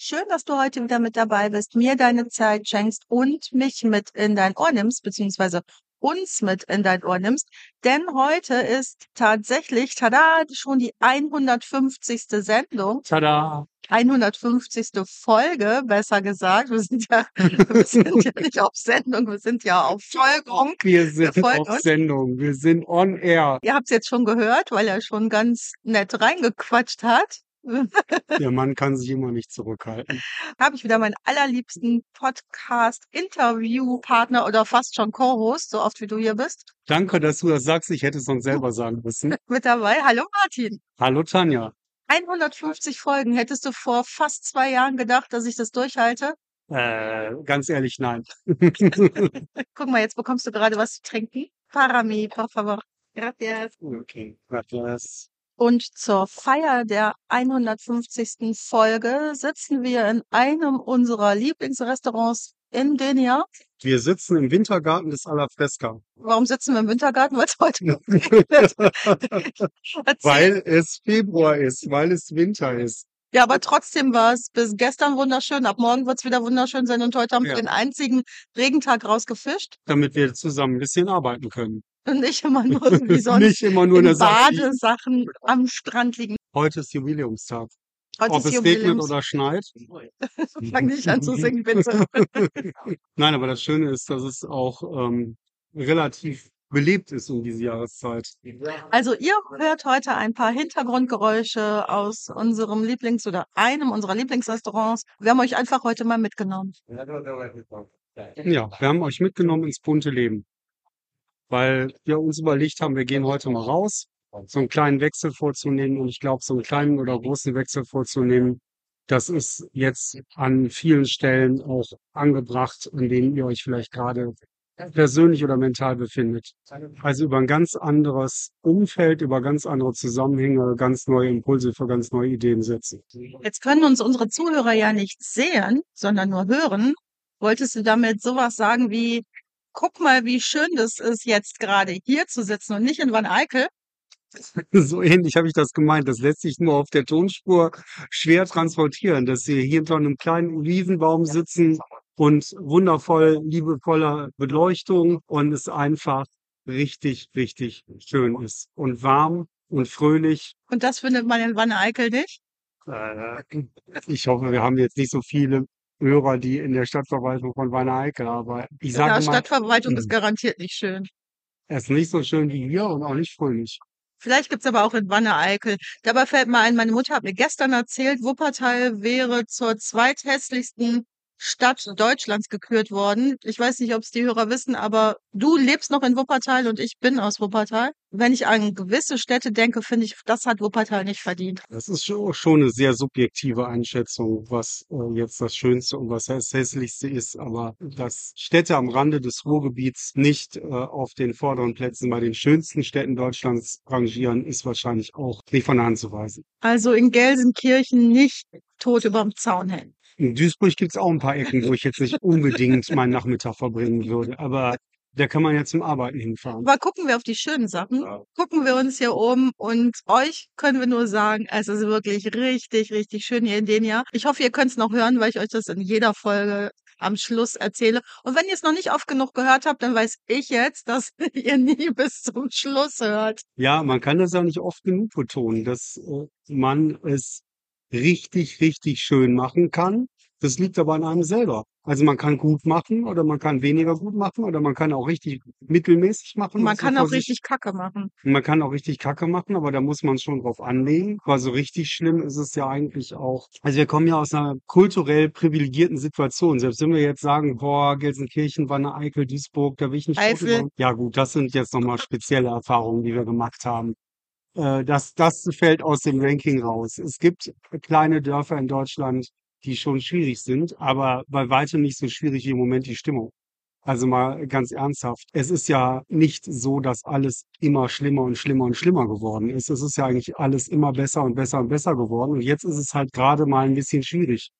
Schön, dass du heute wieder mit dabei bist, mir deine Zeit schenkst und mich mit in dein Ohr nimmst, beziehungsweise uns mit in dein Ohr nimmst. Denn heute ist tatsächlich, tada, schon die 150. Sendung. Tada! 150. Folge, besser gesagt. Wir sind ja, wir sind ja nicht auf Sendung, wir sind ja auf Folgung. Wir sind folgen auf uns. Sendung. Wir sind on air. Ihr habt es jetzt schon gehört, weil er schon ganz nett reingequatscht hat. Der Mann kann sich immer nicht zurückhalten. habe ich wieder meinen allerliebsten Podcast-Interview-Partner oder fast schon Co-Host, so oft wie du hier bist, Danke, dass du das sagst. Ich hätte es sonst selber sagen müssen. mit dabei. Hallo Martin. Hallo Tanja. 150 Folgen. Hättest du vor fast zwei Jahren gedacht, dass ich das durchhalte? Äh, ganz ehrlich, nein. Guck mal, jetzt bekommst du gerade was zu trinken. Para mí, por favor. Gracias. okay, das. Und zur Feier der 150. Folge sitzen wir in einem unserer Lieblingsrestaurants in Denia. Wir sitzen im Wintergarten des Alla Fresca. Warum sitzen wir im Wintergarten? Weil es heute weil es Februar ist, weil es Winter ist. Ja, aber trotzdem war es bis gestern wunderschön. Ab morgen wird es wieder wunderschön sein und heute haben wir Ja. den einzigen Regentag rausgefischt Damit wir zusammen ein bisschen arbeiten können. Und nicht immer nur wie sonst Nicht immer nur in Sache. Badesachen am Strand liegen. Heute ist Jubiläumstag. Heute Ob ist es regnet Jubiläums. oder schneit. Fang nicht an zu singen, bitte. Nein, aber das Schöne ist, dass es auch ähm, relativ belebt ist um diese Jahreszeit. Also ihr hört heute ein paar Hintergrundgeräusche aus unserem Lieblings- oder einem unserer Lieblingsrestaurants. Wir haben euch einfach heute mal mitgenommen. Ja, wir haben euch mitgenommen ins bunte Leben, weil wir uns überlegt haben, wir gehen heute mal raus, so einen kleinen Wechsel vorzunehmen. Und ich glaube, so einen kleinen oder großen Wechsel vorzunehmen, das ist jetzt an vielen Stellen auch angebracht, in denen ihr euch vielleicht gerade persönlich oder mental befindet. Also über ein ganz anderes Umfeld, über ganz andere Zusammenhänge, ganz neue Impulse für ganz neue Ideen setzen. Jetzt können uns unsere Zuhörer ja nicht sehen, sondern nur hören. Wolltest du damit sowas sagen wie, guck mal, wie schön das ist, jetzt gerade hier zu sitzen und nicht in Van Eyck? So ähnlich habe ich das gemeint. Das lässt sich nur auf der Tonspur schwer transportieren, dass wir hier unter einem kleinen Olivenbaum sitzen und wundervoll, liebevoller Beleuchtung und es einfach richtig, richtig schön ist und warm und fröhlich. Und das findet man in Van Eyck nicht? Äh, Ich hoffe, wir haben jetzt nicht so viele Hörer, die in der Stadtverwaltung von Wanne Eickel arbeiten. Ich Ja, sage mal, Stadtverwaltung ist hm. garantiert nicht schön. er ist nicht so schön wie hier und auch nicht fröhlich. Vielleicht gibt's aber auch in Wanne-Eickel. Dabei fällt mir ein, meine Mutter hat mir gestern erzählt, Wuppertal wäre zur zweithässlichsten Stadt Deutschlands gekürt worden. Ich weiß nicht, ob es die Hörer wissen, aber du lebst noch in Wuppertal und ich bin aus Wuppertal. Wenn ich an gewisse Städte denke, finde ich, das hat Wuppertal nicht verdient. Das ist scho- schon eine sehr subjektive Einschätzung, was äh, jetzt das Schönste und was das Hässlichste ist. Aber dass Städte am Rande des Ruhrgebiets nicht äh, auf den vorderen Plätzen bei den schönsten Städten Deutschlands rangieren, ist wahrscheinlich auch nicht von der Hand zu weisen. Also in Gelsenkirchen nicht tot überm Zaun hängen. In Duisburg gibt es auch ein paar Ecken, wo ich jetzt nicht unbedingt meinen Nachmittag verbringen würde. Aber da kann man ja zum Arbeiten hinfahren. Aber gucken wir auf die schönen Sachen. Gucken wir uns hier oben und euch können wir nur sagen, es ist wirklich richtig, richtig schön hier in Denia. Ich hoffe, ihr könnt es noch hören, weil ich euch das in jeder Folge am Schluss erzähle. Und wenn ihr es noch nicht oft genug gehört habt, dann weiß ich jetzt, dass ihr nie bis zum Schluss hört. Ja, man kann das auch nicht oft genug betonen, dass äh, man es richtig, richtig schön machen kann. Das liegt aber an einem selber. Also man kann gut machen oder man kann weniger gut machen oder man kann auch richtig mittelmäßig machen. Man kann auch richtig Kacke machen. Man kann auch richtig Kacke machen, aber da muss man schon drauf anlegen. Weil so richtig schlimm ist es ja eigentlich auch. Also wir kommen ja aus einer kulturell privilegierten Situation. Selbst wenn wir jetzt sagen, boah, Gelsenkirchen, Wanne Eickel, Duisburg, da will ich nicht Eifel. Ja gut, das sind jetzt nochmal spezielle Erfahrungen, die wir gemacht haben. Äh, Das, das fällt aus dem Ranking raus. Es gibt kleine Dörfer in Deutschland, die schon schwierig sind, aber bei weitem nicht so schwierig wie im Moment die Stimmung. Also mal ganz ernsthaft. Es ist ja nicht so, dass alles immer schlimmer und schlimmer und schlimmer geworden ist. Es ist ja eigentlich alles immer besser und besser und besser geworden. Und jetzt ist es halt gerade mal ein bisschen schwierig.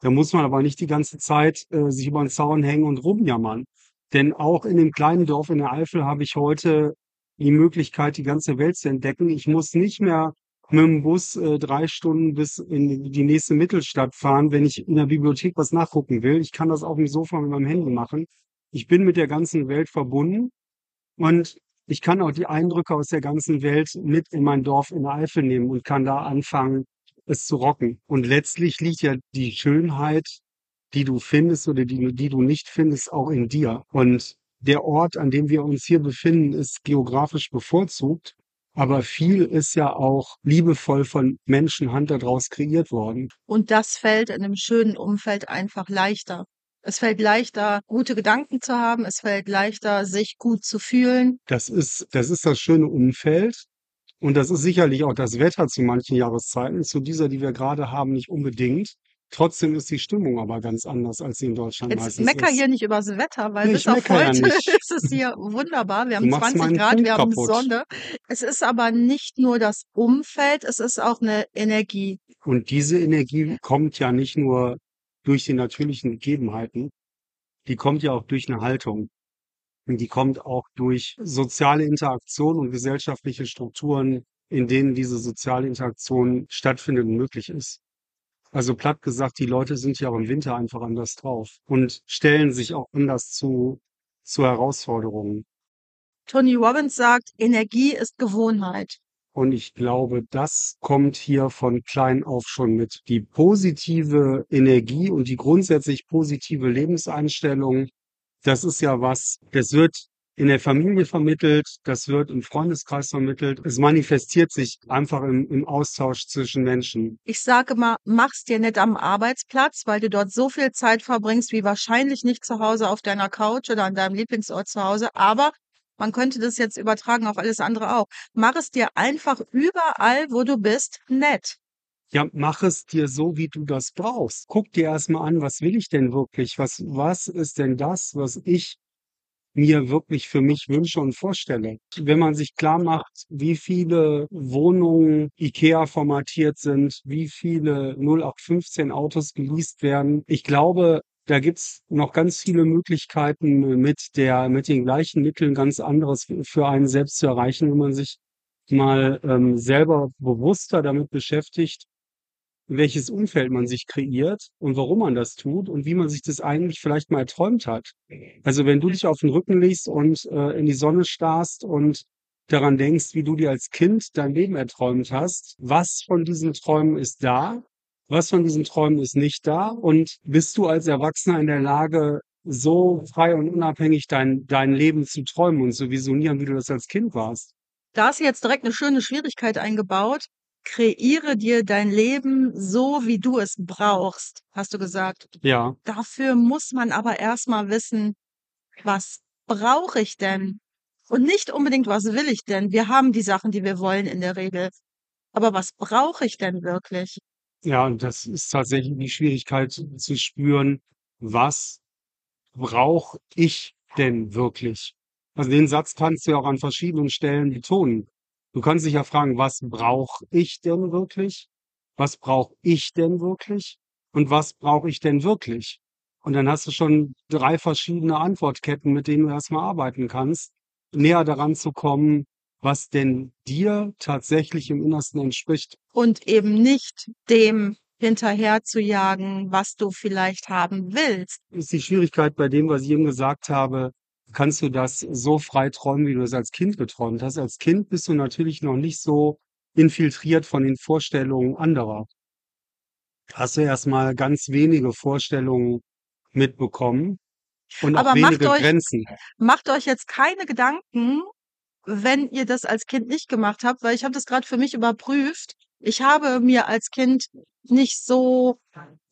Da muss man aber nicht die ganze Zeit äh, sich über den Zaun hängen und rumjammern. Denn auch in dem kleinen Dorf in der Eifel habe ich heute die Möglichkeit, die ganze Welt zu entdecken. Ich muss nicht mehr mit dem Bus äh, drei Stunden bis in die nächste Mittelstadt fahren, wenn ich in der Bibliothek was nachgucken will. Ich kann das auf dem Sofa mit meinem Handy machen. Ich bin mit der ganzen Welt verbunden und ich kann auch die Eindrücke aus der ganzen Welt mit in mein Dorf in der Eifel nehmen und kann da anfangen, es zu rocken. Und letztlich liegt ja die Schönheit, die du findest oder die, die du nicht findest, auch in dir. Und der Ort, an dem wir uns hier befinden, ist geografisch bevorzugt. Aber viel ist ja auch liebevoll von Menschenhand daraus kreiert worden. Und das fällt in einem schönen Umfeld einfach leichter. Es fällt leichter, gute Gedanken zu haben. Es fällt leichter, sich gut zu fühlen. Das ist, das ist das schöne Umfeld. Und das ist sicherlich auch das Wetter zu manchen Jahreszeiten. Zu dieser, die wir gerade haben, nicht unbedingt. Trotzdem ist die Stimmung aber ganz anders, als sie in Deutschland Jetzt meistens mecker ist. hier nicht übers Wetter, weil Nee, bis auf ja heute nicht. ist es hier wunderbar. Wir haben machst 20 meinen Grad, Punkt wir haben kaputt. Sonne. Es ist aber nicht nur das Umfeld, es ist auch eine Energie. Und diese Energie kommt ja nicht nur durch die natürlichen Gegebenheiten, die kommt ja auch durch eine Haltung. Und die kommt auch durch soziale Interaktion und gesellschaftliche Strukturen, in denen diese soziale Interaktion stattfindet und möglich ist. Also platt gesagt, die Leute sind ja auch im Winter einfach anders drauf und stellen sich auch anders zu, zu Herausforderungen. Tony Robbins sagt, Energie ist Gewohnheit. Und ich glaube, das kommt hier von klein auf schon mit. Die positive Energie und die grundsätzlich positive Lebenseinstellung, das ist ja was, das wird in der Familie vermittelt, das wird im Freundeskreis vermittelt. Es manifestiert sich einfach im, im Austausch zwischen Menschen. Ich sage mal, mach's dir nicht am Arbeitsplatz, weil du dort so viel Zeit verbringst, wie wahrscheinlich nicht zu Hause auf deiner Couch oder an deinem Lieblingsort zu Hause. Aber man könnte das jetzt übertragen auf alles andere auch. Mach es dir einfach überall, wo du bist, nett. Ja, mach es dir so, wie du das brauchst. Guck dir erstmal an, was will ich denn wirklich? Was, was ist denn das, was ich mir wirklich für mich wünsche und vorstelle. Wenn man sich klar macht, wie viele Wohnungen IKEA formatiert sind, wie viele 0815 Autos geleast werden, ich glaube, da gibt's noch ganz viele Möglichkeiten mit der, mit den gleichen Mitteln ganz anderes für einen selbst zu erreichen, wenn man sich mal ähm, selber bewusster damit beschäftigt, welches Umfeld man sich kreiert und warum man das tut und wie man sich das eigentlich vielleicht mal erträumt hat. Also wenn du dich auf den Rücken legst und äh, in die Sonne starrst und daran denkst, wie du dir als Kind dein Leben erträumt hast, was von diesen Träumen ist da, was von diesen Träumen ist nicht da und bist du als Erwachsener in der Lage, so frei und unabhängig dein, dein Leben zu träumen und zu visionieren, wie du das als Kind warst. Da ist jetzt direkt eine schöne Schwierigkeit eingebaut. Kreiere dir dein Leben so, wie du es brauchst, hast du gesagt. Ja, Dafür muss man aber erstmal wissen, was brauche ich denn? Und nicht unbedingt, was will ich denn? Wir haben die Sachen, die wir wollen in der Regel. Aber was brauche ich denn wirklich? ja, und das ist tatsächlich die Schwierigkeit zu spüren, was brauche ich denn wirklich? Also den Satz kannst du ja auch an verschiedenen Stellen betonen. Du kannst dich ja fragen, was brauche ich denn wirklich? Was brauche ich denn wirklich? Und was brauche ich denn wirklich? Und dann hast du schon drei verschiedene Antwortketten, mit denen du erstmal arbeiten kannst, näher daran zu kommen, was denn dir tatsächlich im Innersten entspricht. Und eben nicht dem hinterher zu jagen, was du vielleicht haben willst. ist die Schwierigkeit bei dem, was ich eben gesagt habe, kannst du das so frei träumen, wie du es als Kind geträumt hast. Als Kind bist du natürlich noch nicht so infiltriert von den Vorstellungen anderer. Hast du erstmal ganz wenige Vorstellungen mitbekommen und auch Aber macht wenige euch, Grenzen. macht euch jetzt keine Gedanken, wenn ihr das als Kind nicht gemacht habt, weil ich habe das gerade für mich überprüft. Ich habe mir als Kind nicht so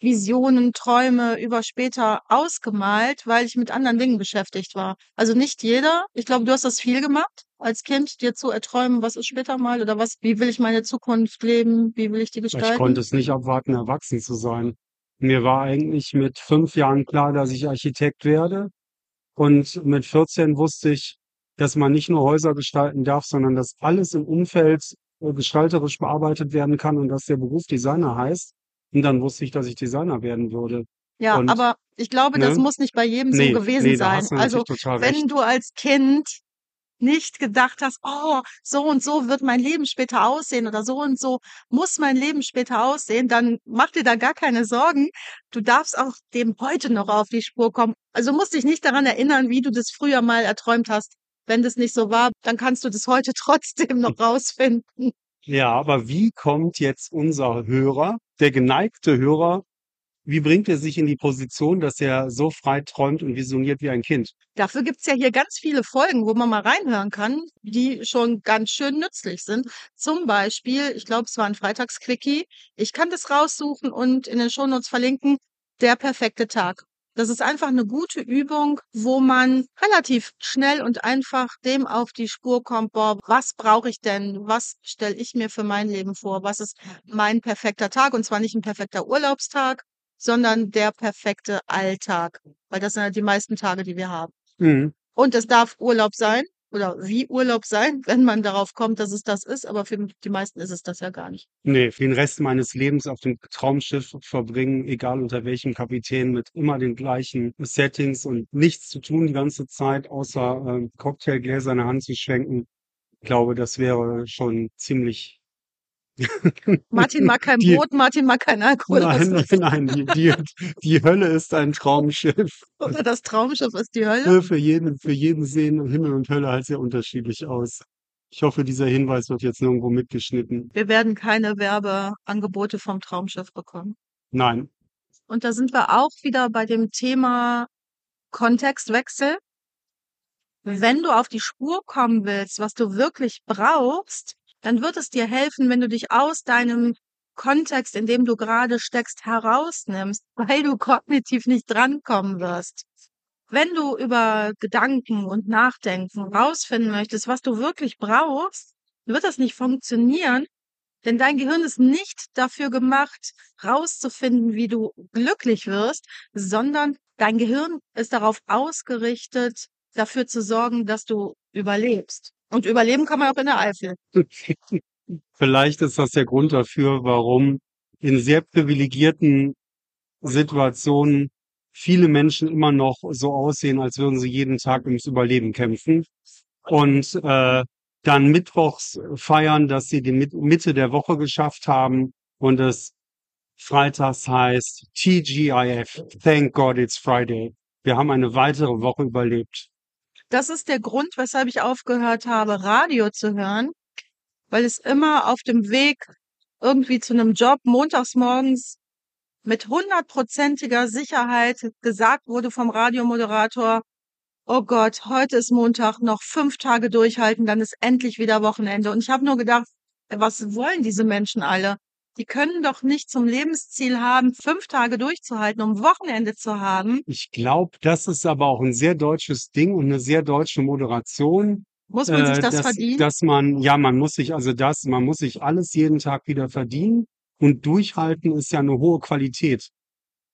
Visionen, Träume über später ausgemalt, weil ich mit anderen Dingen beschäftigt war. Also nicht jeder. Ich glaube, du hast das viel gemacht als Kind, dir zu erträumen, was ist später mal oder was, wie will ich meine Zukunft leben, wie will ich die Ich gestalten. konnte es nicht abwarten, erwachsen zu sein. Mir war eigentlich mit 5 Jahren klar, dass ich Architekt werde. Und mit 14 wusste ich, dass man nicht nur Häuser gestalten darf, sondern dass alles im Umfeld gestalterisch bearbeitet werden kann und dass der Beruf Designer heißt. Und dann wusste ich, dass ich Designer werden würde. Ja, Und aber ich glaube, das ne? muss nicht bei jedem so Ne, gewesen ne, da sein. Also, total recht. wenn du als Kind nicht gedacht hast: „Oh, so und so wird mein Leben später aussehen oder so und so muss mein Leben später aussehen“, dann mach dir da gar keine Sorgen. Du darfst auch dem heute noch auf die Spur kommen. Also, musst dich nicht daran erinnern, wie du das früher mal erträumt hast. Wenn das nicht so war, dann kannst du das heute trotzdem noch rausfinden. Ja, aber wie kommt jetzt unser Hörer, der geneigte Hörer wie bringt er sich in die Position, dass er so frei träumt und visioniert wie ein Kind? Dafür gibt's ja hier ganz viele Folgen, wo man mal reinhören kann, die schon ganz schön nützlich sind. Zum Beispiel, ich glaube, es war ein Freitagsquickie. Ich kann das raussuchen und in den Shownotes verlinken. Der perfekte Tag. Das ist einfach eine gute Übung, wo man relativ schnell und einfach dem auf die Spur kommt, boah, was brauche ich denn? Was stelle ich mir für mein Leben vor? Was ist mein perfekter Tag? Und zwar nicht ein perfekter Urlaubstag, sondern der perfekte Alltag, weil das sind ja die meisten Tage, die wir haben. Mhm. Und es darf Urlaub sein oder wie Urlaub sein, wenn man darauf kommt, dass es das ist, aber für die meisten ist es das ja gar nicht. Ne, den Rest meines Lebens auf dem Traumschiff verbringen, egal unter welchem Kapitän, mit immer den gleichen Settings und nichts zu tun die ganze Zeit, außer, ähm, Cocktailgläser in der Hand zu schwenken. Ich glaube, das wäre schon ziemlich Martin mag kein Die Brot, Martin mag keinen Alkohol. Nein, nein, nein, die die die Hölle ist ein Traumschiff. oder das Traumschiff ist die Hölle. Für jeden für jeden sehen Himmel und Hölle halt sehr unterschiedlich aus. Ich hoffe, dieser Hinweis wird jetzt nirgendwo mitgeschnitten. Wir werden keine Werbeangebote vom Traumschiff bekommen. Nein. Und da sind wir auch wieder bei dem Thema Kontextwechsel. Wenn du auf die Spur kommen willst, was du wirklich brauchst, dann wird es dir helfen, wenn du dich aus deinem Kontext, in dem du gerade steckst, herausnimmst, weil du kognitiv nicht drankommen wirst. Wenn du über Gedanken und Nachdenken rausfinden möchtest, was du wirklich brauchst, wird das nicht funktionieren, denn dein Gehirn ist nicht dafür gemacht, rauszufinden, wie du glücklich wirst, sondern dein Gehirn ist darauf ausgerichtet, dafür zu sorgen, dass du überlebst. Und überleben kann man auch in der Eifel. Vielleicht ist das der Grund dafür, warum in sehr privilegierten Situationen viele Menschen immer noch so aussehen, als würden sie jeden Tag ums Überleben kämpfen und, äh, dann mittwochs feiern, dass sie die Mit Mitte der Woche geschafft haben und es freitags heißt TGIF, Thank God It's Friday. Wir haben eine weitere Woche überlebt. Das ist der Grund, weshalb ich aufgehört habe, Radio zu hören, weil es immer auf dem Weg irgendwie zu 'nem Job montags morgens mit hundertprozentiger Sicherheit gesagt wurde vom Radiomoderator: „Oh Gott, heute ist Montag, noch 5 Tage durchhalten, dann ist endlich wieder Wochenende.“ Und ich habe nur gedacht: „Was wollen diese Menschen alle? Die können doch nicht zum Lebensziel haben, 5 Tage durchzuhalten, um Wochenende zu haben.“ Ich glaube, das ist aber auch 'n sehr deutsches Ding und 'ne sehr deutsche Moderation, Muss man sich äh, das dass verdienen? dass man ja, man muss sich also das man muss sich alles jeden Tag wieder verdienen und durchhalten ist ja 'ne hohe Qualität.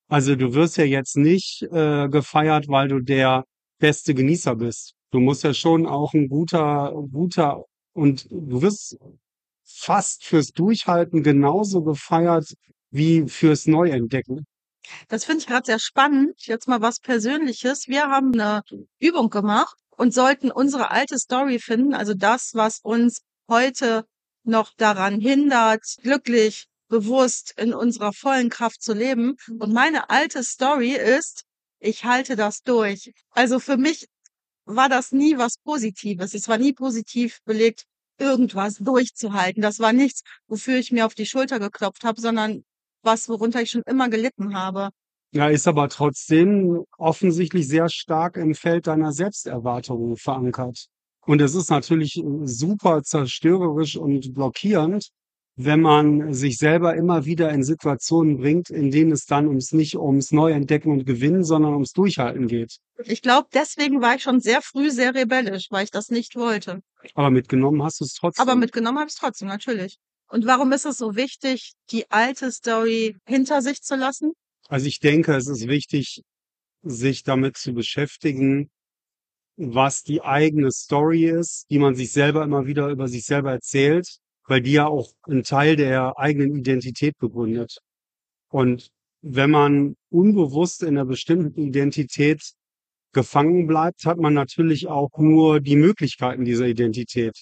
Also, du wirst ja jetzt nicht, äh, gefeiert, weil du der beste Genießer bist. Du musst ja schon auch 'n guter guter und du wirst fast fürs Durchhalten genauso gefeiert wie fürs Neuentdecken. Das finde ich grad sehr spannend. Jetzt mal was Persönliches. Wir haben 'ne Übung gemacht und sollten unsere alte Story finden, also das, was uns heute noch daran hindert, glücklich, bewusst in unserer vollen Kraft zu leben. Und meine alte Story ist: Ich halte das durch. Also, für mich war das nie was Positives. Es war nie positiv belegt, irgendwas durchzuhalten. Das war nichts, wofür ich mir auf die Schulter geklopft habe, sondern was, worunter ich schon immer gelitten habe. Ja, ist aber trotzdem offensichtlich sehr stark im Feld deiner Selbsterwartungen verankert. Und es ist natürlich, super zerstörerisch und blockierend, wenn man sich selber immer wieder in Situationen bringt, in denen es dann ums nicht ums Neuentdecken und Gewinnen, sondern ums Durchhalten geht. Ich glaube, deswegen war ich schon sehr früh sehr rebellisch, weil ich das nicht wollte. Aber mitgenommen hast du's Aber trotzdem. mitgenommen habe ich's trotzdem, natürlich. Und warum ist es so wichtig, die alte Story hinter sich zu lassen? Also ich denke, es ist wichtig, sich damit zu beschäftigen, was die eigene Story ist, die man sich selber immer wieder über sich selber erzählt, weil die ja auch einen Teil der eigenen Identität begründet. Und wenn man unbewusst in einer bestimmten Identität gefangen bleibt, hat man natürlich auch nur die Möglichkeiten dieser Identität.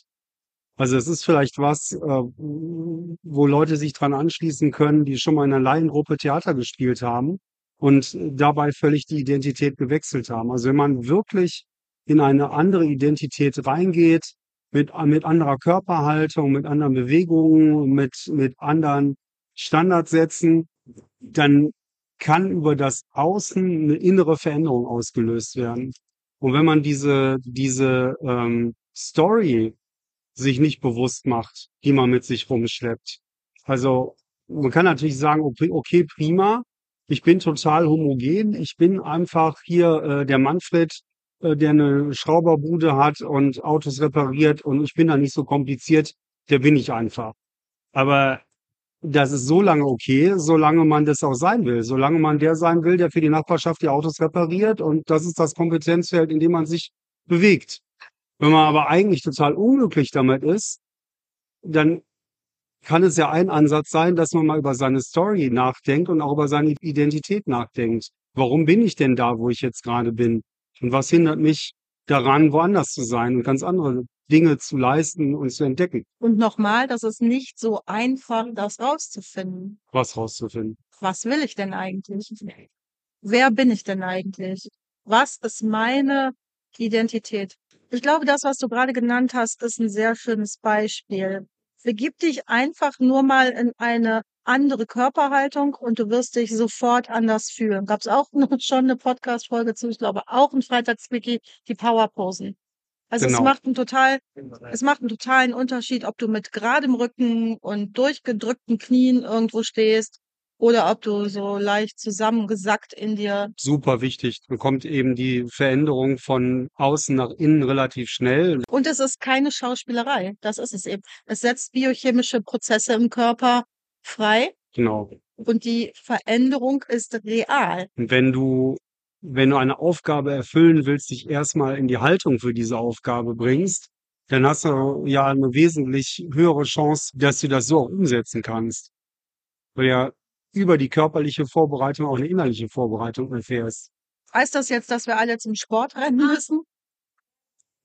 Also es ist vielleicht was, äh, wo Leute sich dran anschließen können, die schon mal in einer Laiengruppe Theater gespielt haben und dabei völlig die Identität gewechselt haben. Also wenn man wirklich in eine andere Identität reingeht, mit, mit anderer Körperhaltung, mit anderen Bewegungen, mit, mit anderen Standardsätzen, dann kann über das Außen eine innere Veränderung ausgelöst werden. Und wenn man diese, diese ähm, Story sich nicht bewusst macht, die man mit sich rumschleppt. Also man kann natürlich sagen, okay, okay prima, ich bin total homogen, ich bin einfach hier äh, der Manfred, der eine Schrauberbude hat und Autos repariert und ich bin da nicht so kompliziert, der bin ich einfach. Aber das ist so lange okay, solange man das auch sein will. Solange man der sein will, der für die Nachbarschaft die Autos repariert und das ist das Kompetenzfeld, in dem man sich bewegt. Wenn man aber eigentlich total unglücklich damit ist, dann kann es ja ein Ansatz sein, dass man mal über seine Story nachdenkt und auch über seine Identität nachdenkt. Warum bin ich denn da, wo ich jetzt gerade bin? Und was hindert mich daran, woanders zu sein und ganz andere Dinge zu leisten und zu entdecken? Und nochmal, das ist nicht so einfach, das rauszufinden. Was rauszufinden? Was will ich denn eigentlich? Wer bin ich denn eigentlich? Was ist meine Identität? Ich glaube, das, was du gerade genannt hast, ist ein sehr schönes Beispiel. Begib dich einfach nur mal in eine andere Körperhaltung und du wirst dich sofort anders fühlen. Gab es auch schon eine Podcast-Folge zu, ich glaube auch ein Freitagswiki, die Powerposen. Also es Genau. macht einen total, es macht einen totalen Unterschied, ob du mit geradem Rücken und durchgedrückten Knien irgendwo stehst oder ob du so leicht zusammengesackt in dir Super wichtig. Man kommt eben die Veränderung von außen nach innen relativ schnell. Und es ist keine Schauspielerei. Das ist es eben. Es setzt biochemische Prozesse im Körper frei Genau. und die Veränderung ist real. Und wenn du, wenn du eine Aufgabe erfüllen willst, dich erstmal in die Haltung für diese Aufgabe bringst, dann hast du ja eine wesentlich höhere Chance, dass du das so auch umsetzen kannst. Weil ja über die körperliche Vorbereitung auch eine innerliche Vorbereitung erfährst. Heißt das jetzt, dass wir alle zum Sport rennen müssen?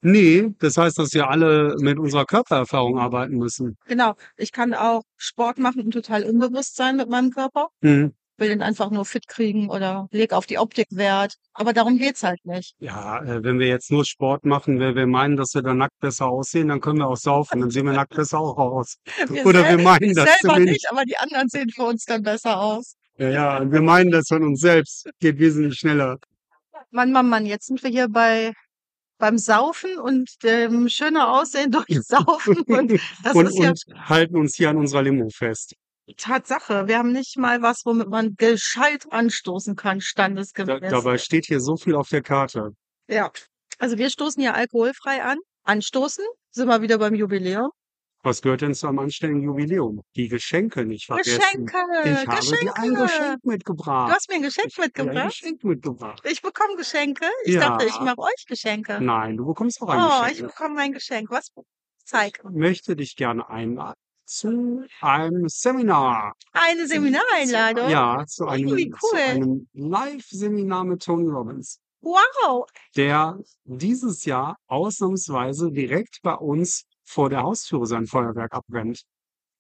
Nee, das heißt, dass wir alle mit unserer Körpererfahrung arbeiten müssen. Genau. Ich kann auch Sport machen und total unbewusst sein mit meinem Körper. Mhm. Will den einfach nur fit kriegen oder leg auf die Optik Wert. Aber darum geht's halt nicht. Ja, äh, wenn wir jetzt nur Sport machen, wenn wir meinen, dass wir dann nackt besser aussehen, dann können wir auch saufen, dann sehen wir nackt besser auch aus. Wir Oder wir meinen das selber zumindest. nicht, aber die anderen sehen für uns dann besser aus. Ja, ja, wir meinen das von uns selbst. Geht wesentlich schneller. Mann, Mann, Mann, jetzt sind wir hier bei beim Saufen und dem schöner Aussehen durch Saufen. Und das und, ist ja und halten uns hier an unserer Limo fest. Tatsache. Wir haben nicht mal was, womit man gescheit anstoßen kann, Da, standesgemäß. dabei steht hier so viel auf der Karte. Ja. Also wir stoßen hier alkoholfrei an. Anstoßen, sind wir wieder beim Jubiläum. Was gehört denn zu einem anständigen Jubiläum? Die Geschenke nicht vergessen. Geschenke, Ich habe dir ein Geschenke. Geschenk Du mitgebracht. hast mir ein Geschenk Ich dir ein mitgebracht. Geschenk mitgebracht. Ich bekomme Geschenke. Ich dachte, ich Ja. mache euch Geschenke. Nein, du bekommst auch ein Oh, ich Geschenk. bekomme ein Geschenk. Was? Zeig. Ich möchte dich gerne einladen zu einem Seminar. Eine Seminareinladung. ja, zu Oh, einem, wie zu cool. einem Live-Seminar mit Tony Robbins, Wow. der dieses Jahr ausnahmsweise direkt bei uns vor der Haustüre sein Feuerwerk abbrennt.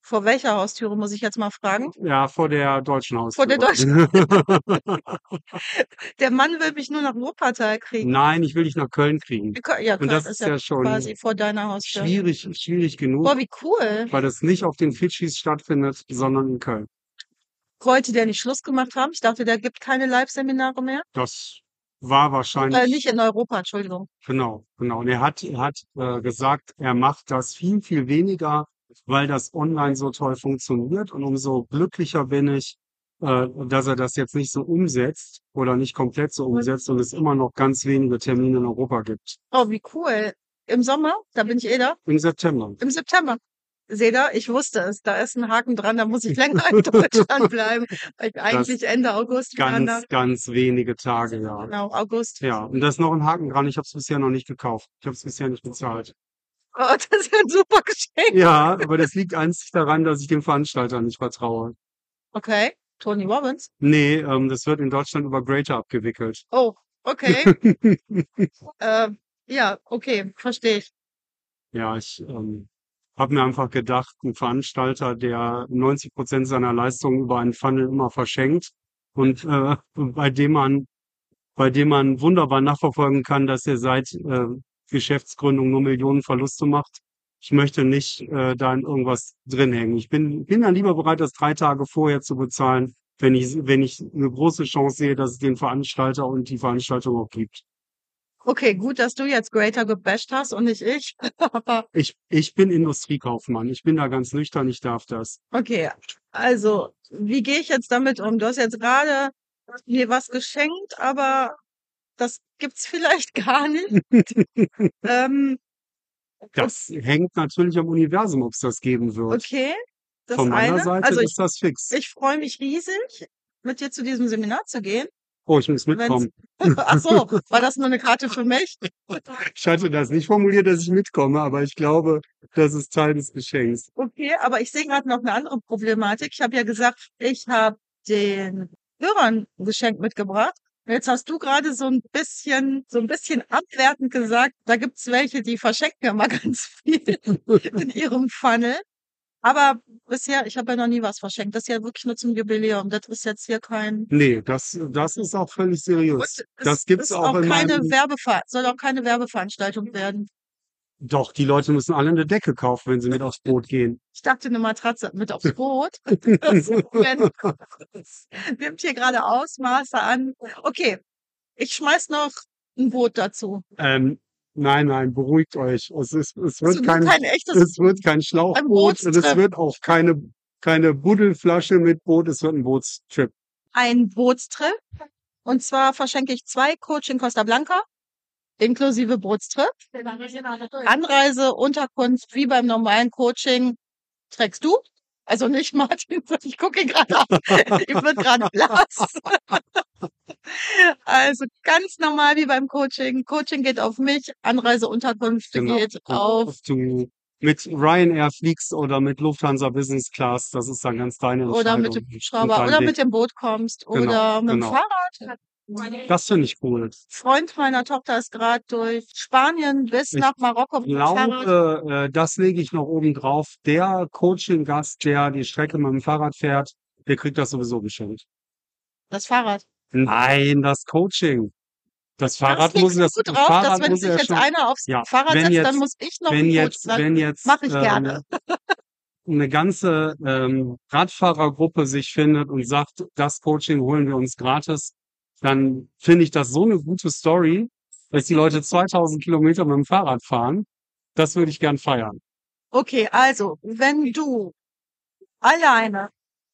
Vor welcher Haustüre muss ich jetzt mal fragen? Ja, vor der deutschen Vor der Haustüre. Der Mann will mich nur nach Wuppertal kriegen. Nein, ich will dich nach Köln kriegen. Ja, Und das ist ist ja ja schon quasi vor deiner Haustür. schwierig, schwierig genug, Boah, wie cool. weil das nicht auf den Fidschis stattfindet, sondern in Köln. Wollte der nicht Schluss gemacht haben? Ich dachte, der gibt keine Live-Seminare mehr. Das war Äh, wahrscheinlich nicht in Europa, Entschuldigung. Genau, genau. Und er hat, er hat äh, gesagt, er macht das viel, viel weniger, weil das online so toll funktioniert. Und umso glücklicher bin ich, äh, dass er das jetzt nicht so umsetzt oder nicht komplett so umsetzt und es immer noch ganz wenige Termine in Europa gibt. Oh, wie cool. Im Sommer, da bin ich eh da. Im September. Im September. Seht ihr, ich wusste es. Da ist ein Haken dran, da muss ich länger in Deutschland bleiben, weil ich Das eigentlich Ende August ganz, ganz wenige Tage, ja. Genau, August. Ja, und da ist noch ein Haken dran. Ich habe es bisher noch nicht gekauft. Ich habe es bisher nicht bezahlt. Oh, das ist ja ein super Geschenk. Ja, aber das liegt einzig daran, dass ich dem Veranstalter nicht vertraue. Okay, Tony Robbins. Nee, ähm, das wird in Deutschland über Greater abgewickelt. Oh, okay. äh, ja, okay, verstehe ich. Ja, ich ähm, habe mir einfach gedacht, ein Veranstalter, der 90 Prozent seiner Leistungen über einen Funnel immer verschenkt und äh, bei dem man, bei dem man wunderbar nachverfolgen kann, dass er seit äh, Geschäftsgründung nur Millionen Verluste macht. Ich möchte nicht äh, da in irgendwas drin hängen. Ich bin, bin dann lieber bereit, das drei Tage vorher zu bezahlen, wenn ich, wenn ich eine große Chance sehe, dass es den Veranstalter und die Veranstaltung auch gibt. Okay, gut, dass du jetzt Greater gebasht hast und nicht ich. Aber Ich, ich bin Industriekaufmann. Ich bin da ganz nüchtern. Ich darf das. okay, also, wie gehe ich jetzt damit um? Du hast jetzt gerade mir was geschenkt, aber das gibt's vielleicht gar nicht. Ähm, Das hängt natürlich am Universum, ob es das geben wird. okay, das Von meiner eine. Seite Also ich, ist das fix. ich freue mich riesig, mit dir zu diesem Seminar zu gehen. Oh, ich muss mitkommen. ach so, war das nur eine Karte für mich? Ich hatte das nicht formuliert, dass ich mitkomme, aber ich glaube, das ist Teil des Geschenks. Okay, aber ich sehe gerade noch eine andere Problematik. Ich habe ja gesagt, ich habe den Hörern ein Geschenk mitgebracht. Jetzt hast du gerade so ein bisschen, so ein bisschen abwertend gesagt, da gibt's welche, die verschenken immer ganz viel in ihrem Funnel. Aber bisher, ich habe ja noch nie was verschenkt. Das ist ja wirklich nur zum Jubiläum. Das ist jetzt hier kein. Nee, das, das ist auch völlig seriös. Das es gibt's auch auch in keine meinem, Werbever soll auch keine Werbeveranstaltung werden. doch, die Leute müssen alle eine Decke kaufen, wenn sie mit aufs Boot gehen. Ich dachte eine Matratze mit aufs Boot. Das nimmt hier gerade Ausmaße an. Okay, ich schmeiß noch ein Boot dazu. Ähm, nein, nein, beruhigt euch. Es ist, es Also wird nur kein, kein echtes, es wird kein ein Schlauchboot und es wird auch keine, keine Buddelflasche mit Boot, es wird ein Bootstrip. Ein Bootstrip. Und zwar verschenke ich zwei Coaching Costa Blanca, inklusive Bootstrip. Anreise, Unterkunft, wie beim normalen Coaching, trägst du. Also nicht Martin, ich gucke ihn gerade an. Ich wird gerade blass. Also ganz normal wie beim Coaching. Coaching geht auf mich, Anreise, Unterkunft Genau. geht auf ob du mit Ryanair fliegst oder mit Lufthansa Business Class, das ist dann ganz deine oder mit Entscheidung dem Hubschrauber oder Weg. mit dem Boot kommst Genau, oder mit dem genau. Fahrrad. Das finde ich cool. Freund meiner Tochter ist gerade durch Spanien bis Ich nach Marokko Fahrrad. glaube, äh, das lege ich noch oben drauf. Der Coaching-Gast, der die Strecke mit dem Fahrrad fährt, der kriegt das sowieso geschenkt. Das Fahrrad. Nein, das Coaching. Das Das Fahrrad legst muss, das gut drauf, dass Fahrrad wenn muss sich jetzt schon, einer aufs ja, Fahrrad wenn setzt, dann jetzt, muss ich noch wenn Coach jetzt, sein. wenn jetzt, Mache ich gerne. ähm, eine ganze ähm, Radfahrergruppe sich findet und sagt, das Coaching holen wir uns gratis, dann finde ich das so eine gute Story, dass die Leute 2000 Kilometer mit dem Fahrrad fahren. Das würde ich gern feiern. Okay, also, wenn du alleine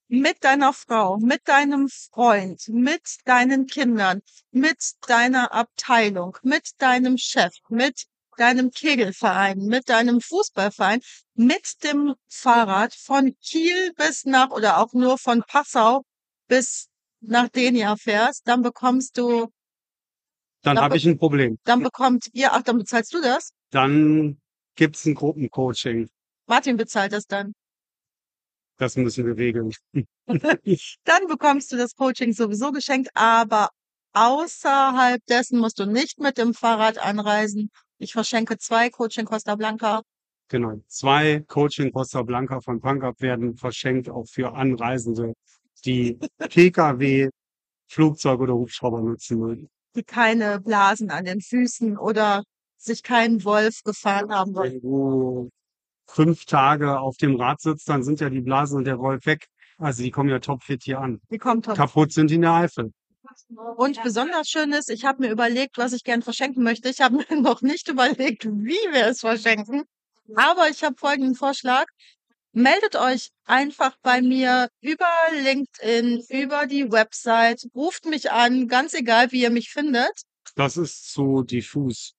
mit deiner Frau, mit deinem Freund, mit deinen Kindern, mit deiner Abteilung, mit deinem Chef, mit deinem Kegelverein, mit deinem Fußballverein, mit dem Fahrrad von Kiel bis nach oder auch nur von Passau bis nach Denia fährst, dann bekommst du, Dann dann, habe be ich ein Problem. dann bekommt ihr, ach, dann bezahlst du das? Dann gibt's ein Gruppencoaching. Martin bezahlt das dann. Das müssen wir regeln. Dann bekommst du das Coaching sowieso geschenkt, aber außerhalb dessen musst du nicht mit dem Fahrrad anreisen. Ich verschenke zwei Coaching Costa Blanca. Genau. Zwei Coaching Costa Blanca von Pankap werden verschenkt auch für Anreisende, die Pkw, Flugzeug oder Hubschrauber nutzen mögen. die keine Blasen an den Füßen oder sich keinen Wolf gefahren haben wollen. Wenn du fünf Tage auf dem Rad sitzt, dann sind ja die Blasen und der Wolf weg. Also die kommen ja topfit hier an. Die kommt top. Kaputt sind die in der Eifel. Und besonders schön ist, ich habe mir überlegt, was ich gern verschenken möchte. Ich habe mir noch nicht überlegt, wie wir es verschenken. Aber ich habe folgenden Vorschlag. Meldet euch einfach bei mir über LinkedIn, über die Website, ruft mich an, ganz egal, wie ihr mich findet. Das ist zu diffus.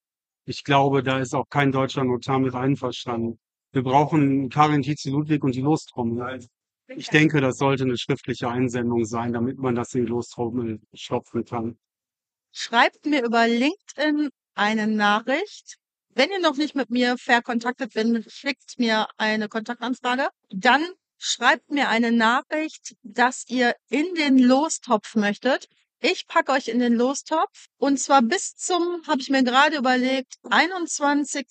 Ich glaube, da ist auch kein deutscher Notar mit einverstanden. Wir brauchen Karin Tietze-Ludwig und die Lostrommel. Ich denke, das sollte eine schriftliche Einsendung sein, damit man das in die Lostrommel stopfen kann. Schreibt mir über LinkedIn eine Nachricht. Wenn ihr noch nicht mit mir verkontaktet bin, schickt mir eine Kontaktanfrage. Dann schreibt mir eine Nachricht, dass ihr in den Lostopf möchtet. Ich packe euch in den Lostopf und zwar bis zum, habe ich mir gerade überlegt, 21.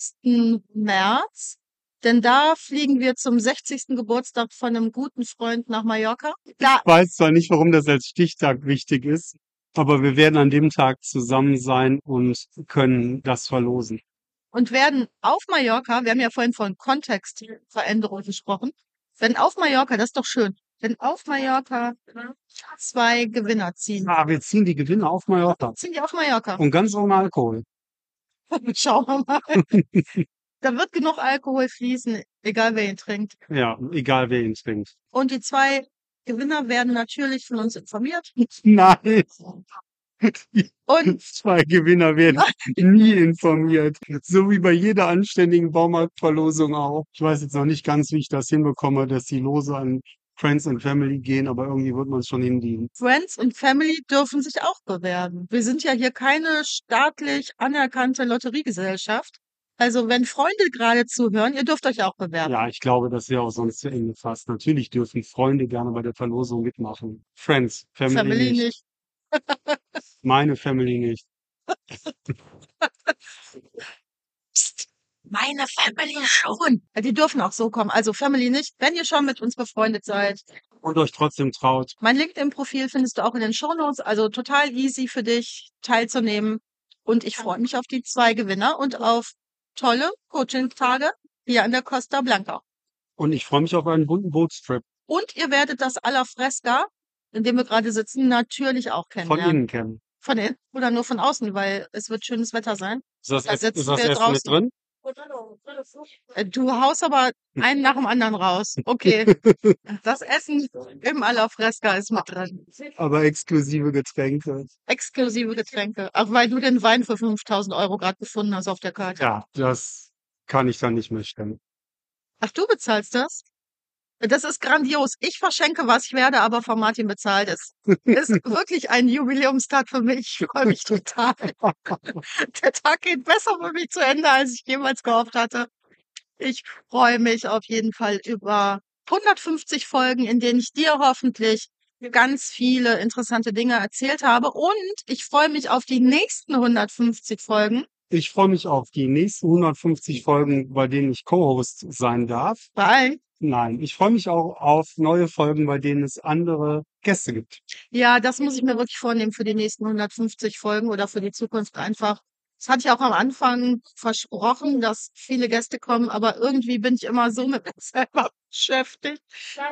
März. Denn da fliegen wir zum 60. Geburtstag von einem guten Freund nach Mallorca. Da, Ich weiß zwar nicht, warum das als Stichtag wichtig ist, aber wir werden an dem Tag zusammen sein und können das verlosen. Und werden auf Mallorca, wir haben ja vorhin von Kontextveränderung gesprochen, wenn auf Mallorca, das ist doch schön, wenn auf Mallorca zwei Gewinner ziehen. Ah, wir ziehen die Gewinne auf Mallorca. Ziehen die auf Mallorca? Und ganz ohne Alkohol. Schauen wir mal. Da wird genug Alkohol fließen, egal wer ihn trinkt. Ja, egal wer ihn trinkt. Und die zwei Gewinner werden natürlich von uns informiert. Nein. Und Zwei Gewinner werden nie informiert. So wie bei jeder anständigen Baumarktverlosung auch. Ich weiß jetzt noch nicht ganz, wie ich das hinbekomme, dass die Lose an Friends and Family gehen, aber irgendwie wird man es schon hinbiegen. Friends und Family dürfen sich auch bewerben. Wir sind ja hier keine staatlich anerkannte Lotteriegesellschaft. Also wenn Freunde gerade zuhören, ihr dürft euch auch bewerben. Ja, ich glaube, das wäre auch sonst zu eng gefasst. Natürlich dürfen Freunde gerne bei der Verlosung mitmachen. Friends, Family, Family nicht. nicht. Meine Family nicht. Psst, meine Family schon. Ja, Die dürfen auch so kommen. Also Family nicht, wenn ihr schon mit uns befreundet seid. Und euch trotzdem traut. Mein LinkedIn-Profil findest du auch in den Shownotes. Also total easy für dich teilzunehmen. Und ich freue mich auf die zwei Gewinner und auf tolle Coaching-Tage hier an der Costa Blanca. Und ich freue mich auf einen bunten Bootstrip Und ihr werdet das Alla Fresca, in dem wir gerade sitzen, natürlich auch von kennenlernen. innen kennen. Von innen oder nur von außen, weil es wird schönes Wetter sein. Ist das, Da sitzen ist das Essen mit drin? Äh, Du haust aber einen nach dem anderen raus. Okay. Das Essen im Alla Fresca ist mit drin. Aber exklusive Getränke. Exklusive Getränke. Auch weil du den Wein für 5000 Euro gerade gefunden hast auf der Karte. Ja, das kann ich dann nicht mehr stemmen. Ach, du bezahlst das? Das ist grandios. Ich verschenke was, ich werde aber von Martin bezahlt. Es ist wirklich ein Jubiläumstag für mich. Ich freue mich total. Der Tag geht besser für mich zu Ende, als ich jemals gehofft hatte. Ich freue mich auf jeden Fall über 150 Folgen, in denen ich dir hoffentlich ganz viele interessante Dinge erzählt habe. Und ich freue mich auf die nächsten 150 Folgen, Ich freue mich auf die nächsten 150 Folgen, bei denen ich Co-Host sein darf. weil Nein, ich freue mich auch auf neue Folgen, bei denen es andere Gäste gibt. Ja, das muss ich mir wirklich vornehmen für die nächsten 150 Folgen oder für die Zukunft einfach. Das hatte ich auch am Anfang versprochen, dass viele Gäste kommen, aber irgendwie bin ich immer so mit mir selber beschäftigt,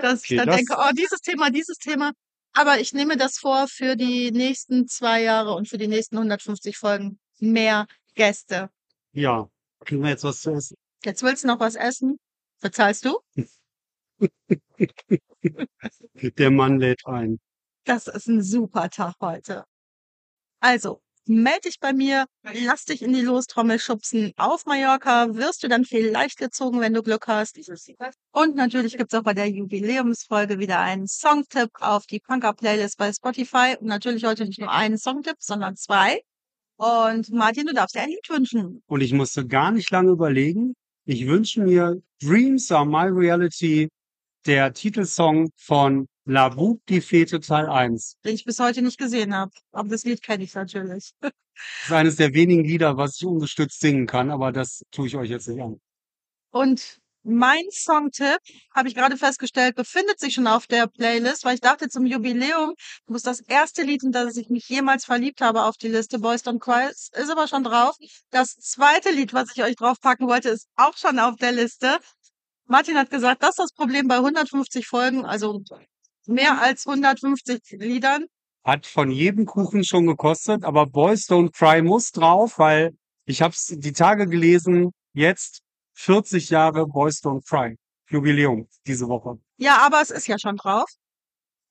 dass ich Okay, dann das- denke, oh, dieses Thema, dieses Thema. Aber ich nehme das vor für die nächsten zwei Jahre und für die nächsten 150 Folgen mehr Gäste. Ja, kriegen wir jetzt was zu essen? Jetzt willst du noch was essen? Bezahlst du? Der Mann lädt ein. Das ist ein super Tag heute. Also, meld dich bei mir, lass dich in die Lostrommel schubsen. Auf Mallorca wirst du dann vielleicht gezogen, wenn du Glück hast. Und natürlich gibt's auch bei der Jubiläumsfolge wieder einen Songtipp auf die Punker-Playlist bei Spotify. Und natürlich heute nicht nur einen Songtipp, sondern zwei. Und Martin, du darfst dir ein Lied wünschen. Und ich musste gar nicht lange überlegen. Ich wünsche mir Dreams are my reality, der Titelsong von La Boue die Fete Teil 1. Den ich bis heute nicht gesehen habe. Aber das Lied kenne ich natürlich. Das ist eines der wenigen Lieder, was ich ungestützt singen kann, aber das tue ich euch jetzt nicht an. Und mein Songtipp, habe ich gerade festgestellt, befindet sich schon auf der Playlist, weil ich dachte, zum Jubiläum muss das erste Lied, in das ich mich jemals verliebt habe, auf die Liste. Boys Don't Cry ist ist aber schon drauf. Das zweite Lied, was ich euch draufpacken wollte, ist auch schon auf der Liste. Martin hat gesagt, das ist das Problem bei 150 Folgen, also mehr als 150 Liedern. Hat von jedem Kuchen schon gekostet, aber Boys Don't Cry muss drauf, weil ich habe es die Tage gelesen, jetzt 40 Jahre Boys Don't Cry. Jubiläum diese Woche. Ja, aber es ist ja schon drauf.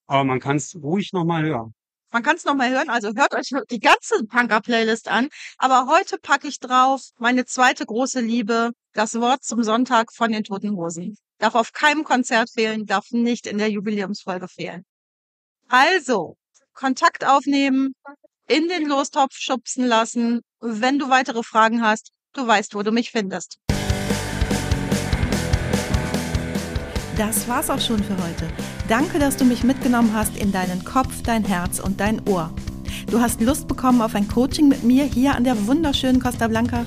Aber man kann es ruhig nochmal hören. Man kann es nochmal hören, also hört euch die ganze Punker-Playlist an. Aber heute packe ich drauf meine zweite große Liebe, das Wort zum Sonntag von den Toten Hosen. Darf auf keinem Konzert fehlen, darf nicht in der Jubiläumsfolge fehlen. Also, Kontakt aufnehmen, in den Lostopf schubsen lassen. Wenn du weitere Fragen hast, du weißt, wo du mich findest. Das war's auch schon für heute. Danke, dass du mich mitgenommen hast in deinen Kopf, dein Herz und dein Ohr. Du hast Lust bekommen auf ein Coaching mit mir hier an der wunderschönen Costa Blanca?